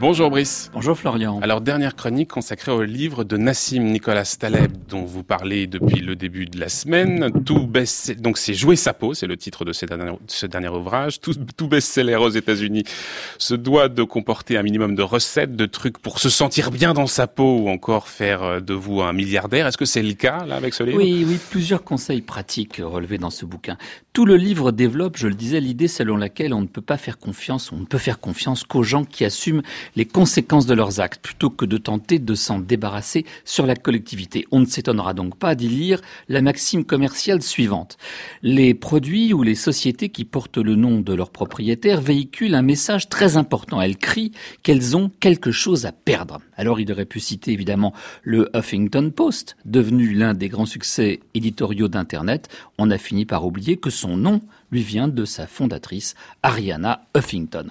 Bonjour Brice. Bonjour Florian. Alors dernière chronique consacrée au livre de Nassim Nicolas Taleb dont vous parlez depuis le début de la semaine. Tout best donc c'est Jouer sa peau, c'est le titre de ce dernier, ce dernier ouvrage. Tout, tout best-seller aux États-Unis se doit de comporter un minimum de recettes, de trucs pour se sentir bien dans sa peau ou encore faire euh, de vous un milliardaire. Est-ce que c'est le cas là avec ce livre? Oui, oui, plusieurs conseils pratiques relevés dans ce bouquin. Tout le livre développe, je le disais, l'idée selon laquelle on ne peut pas faire confiance, on ne peut faire confiance qu'aux gens qui assument les conséquences de leurs actes, plutôt que de tenter de s'en débarrasser sur la collectivité. On ne s'étonnera donc pas d'y lire la maxime commerciale suivante. Les produits ou les sociétés qui portent le nom de leur propriétaire véhiculent un message très important. Elles crient qu'elles ont quelque chose à perdre. Alors il aurait pu citer évidemment le Huffington Post, devenu l'un des grands succès éditoriaux d'Internet. On a fini par oublier que son nom lui vient de sa fondatrice, Ariana Huffington.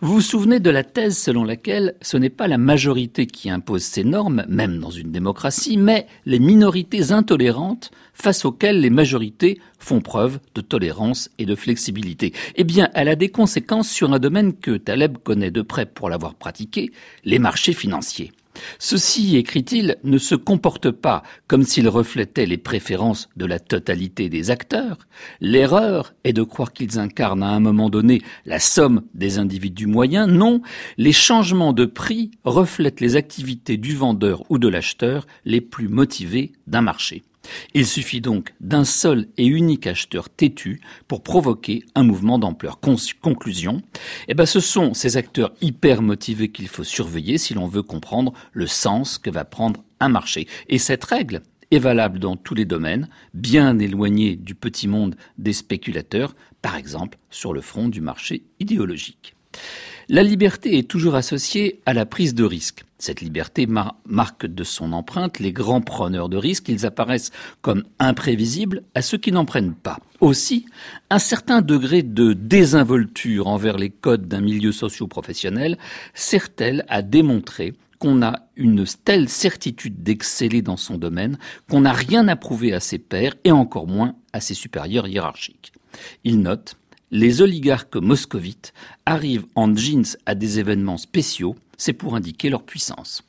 Vous vous souvenez de la thèse selon laquelle ce n'est pas la majorité qui impose ces normes, même dans une démocratie, mais les minorités intolérantes face auxquelles les majorités font preuve de tolérance et de flexibilité. Eh bien, elle a des conséquences sur un domaine que Taleb connaît de près pour l'avoir pratiqué, les marchés financiers. Ceci, écrit-il, ne se comporte pas comme s'il reflétait les préférences de la totalité des acteurs. L'erreur est de croire qu'ils incarnent à un moment donné la somme des individus moyens. Non, les changements de prix reflètent les activités du vendeur ou de l'acheteur les plus motivés d'un marché. Il suffit donc d'un seul et unique acheteur têtu pour provoquer un mouvement d'ampleur. conclusion, eh ben ce sont ces acteurs hyper motivés qu'il faut surveiller si l'on veut comprendre le sens que va prendre un marché. Et cette règle est valable dans tous les domaines, bien éloignés du petit monde des spéculateurs, par exemple sur le front du marché idéologique. La liberté est toujours associée à la prise de risque. Cette liberté marque de son empreinte les grands preneurs de risques. Ils apparaissent comme imprévisibles à ceux qui n'en prennent pas. Aussi, un certain degré de désinvolture envers les codes d'un milieu socio-professionnel sert-elle à démontrer qu'on a une telle certitude d'exceller dans son domaine qu'on n'a rien à prouver à ses pairs et encore moins à ses supérieurs hiérarchiques. Il note les oligarques moscovites arrivent en jeans à des événements spéciaux, c'est pour indiquer leur puissance.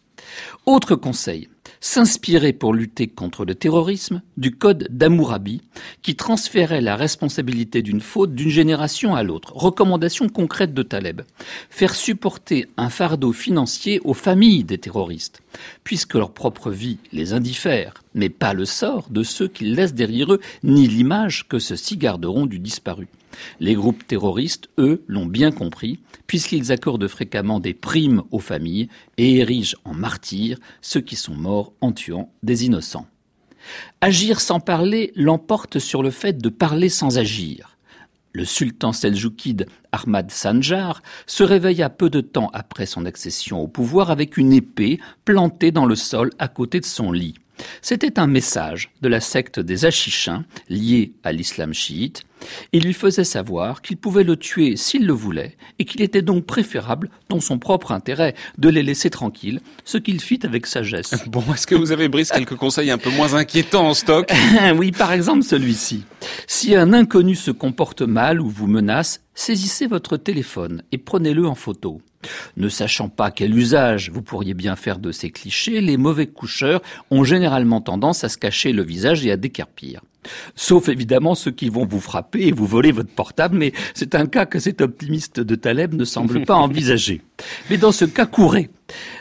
Autre conseil, s'inspirer pour lutter contre le terrorisme du code d'Amourabi qui transférait la responsabilité d'une faute d'une génération à l'autre. Recommandation concrète de Taleb. Faire supporter un fardeau financier aux familles des terroristes, puisque leur propre vie les indiffère, mais pas le sort de ceux qu'ils laissent derrière eux, ni l'image que ceux-ci garderont du disparu. Les groupes terroristes, eux, l'ont bien compris, puisqu'ils accordent fréquemment des primes aux familles et érigent en martyrs ceux qui sont morts en tuant des innocents. Agir sans parler l'emporte sur le fait de parler sans agir. Le sultan seljoukide Ahmad Sanjar se réveilla peu de temps après son accession au pouvoir avec une épée plantée dans le sol à côté de son lit. C'était un message de la secte des Achichins, liés à l'islam chiite. Il lui faisait savoir qu'il pouvait le tuer s'il le voulait, et qu'il était donc préférable, dans son propre intérêt, de les laisser tranquilles, ce qu'il fit avec sagesse. Bon, est-ce que vous avez, Brice, quelques conseils un peu moins inquiétants en stock? Oui, par exemple celui-ci. Si un inconnu se comporte mal ou vous menace, saisissez votre téléphone et prenez-le en photo. Ne sachant pas quel usage vous pourriez bien faire de ces clichés, les mauvais coucheurs ont généralement tendance à se cacher le visage et à décarpir. Sauf évidemment ceux qui vont vous frapper et vous voler votre portable, mais c'est un cas que cet optimiste de Taleb ne semble pas envisager. Mais dans ce cas, courez.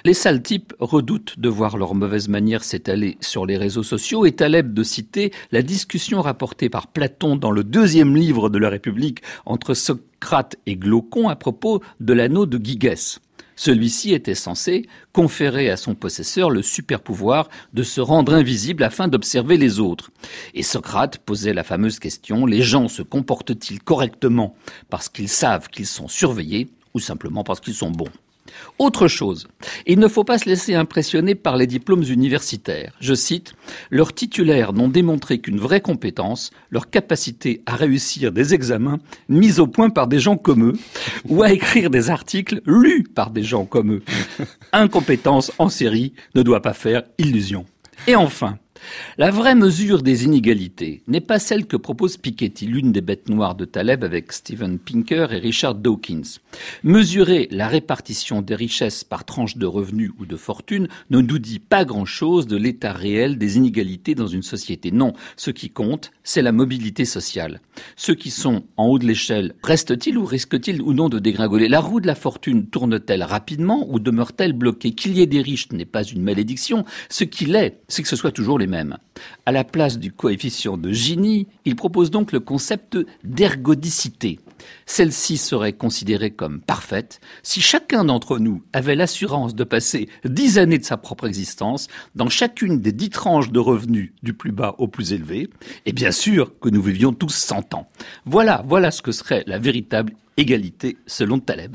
Les sales types redoutent de voir leur mauvaise manière s'étaler sur les réseaux sociaux et Taleb de citer la discussion rapportée par Platon dans le deuxième livre de la République entre Socrate et Glaucon à propos de l'anneau de Gyges. Celui-ci était censé conférer à son possesseur le super pouvoir de se rendre invisible afin d'observer les autres. Et Socrate posait la fameuse question, les gens se comportent-ils correctement parce qu'ils savent qu'ils sont surveillés ou simplement parce qu'ils sont bons? Autre chose, il ne faut pas se laisser impressionner par les diplômes universitaires. Je cite, leurs titulaires n'ont démontré qu'une vraie compétence, leur capacité à réussir des examens mis au point par des gens comme eux, ou à écrire des articles lus par des gens comme eux. Incompétence en série ne doit pas faire illusion. Et enfin, La vraie mesure des inégalités n'est pas celle que propose Piketty, l'une des bêtes noires de Taleb avec Steven Pinker et Richard Dawkins. Mesurer la répartition des richesses par tranche de revenus ou de fortune ne nous dit pas grand-chose de l'état réel des inégalités dans une société. Non, ce qui compte, c'est la mobilité sociale. Ceux qui sont en haut de l'échelle restent-ils ou risquent-ils ou non de dégringoler? La roue de la fortune tourne-t-elle rapidement ou demeure-t-elle bloquée? Qu'il y ait des riches n'est pas une malédiction. Ce qu'il est, c'est que ce soit toujours les mêmes. À la place du coefficient de Gini, il propose donc le concept d'ergodicité. Celle-ci serait considérée comme parfaite si chacun d'entre nous avait l'assurance de passer dix années de sa propre existence dans chacune des dix tranches de revenus du plus bas au plus élevé, et bien sûr que nous vivions tous cent ans. Voilà, voilà ce que serait la véritable égalité selon Taleb.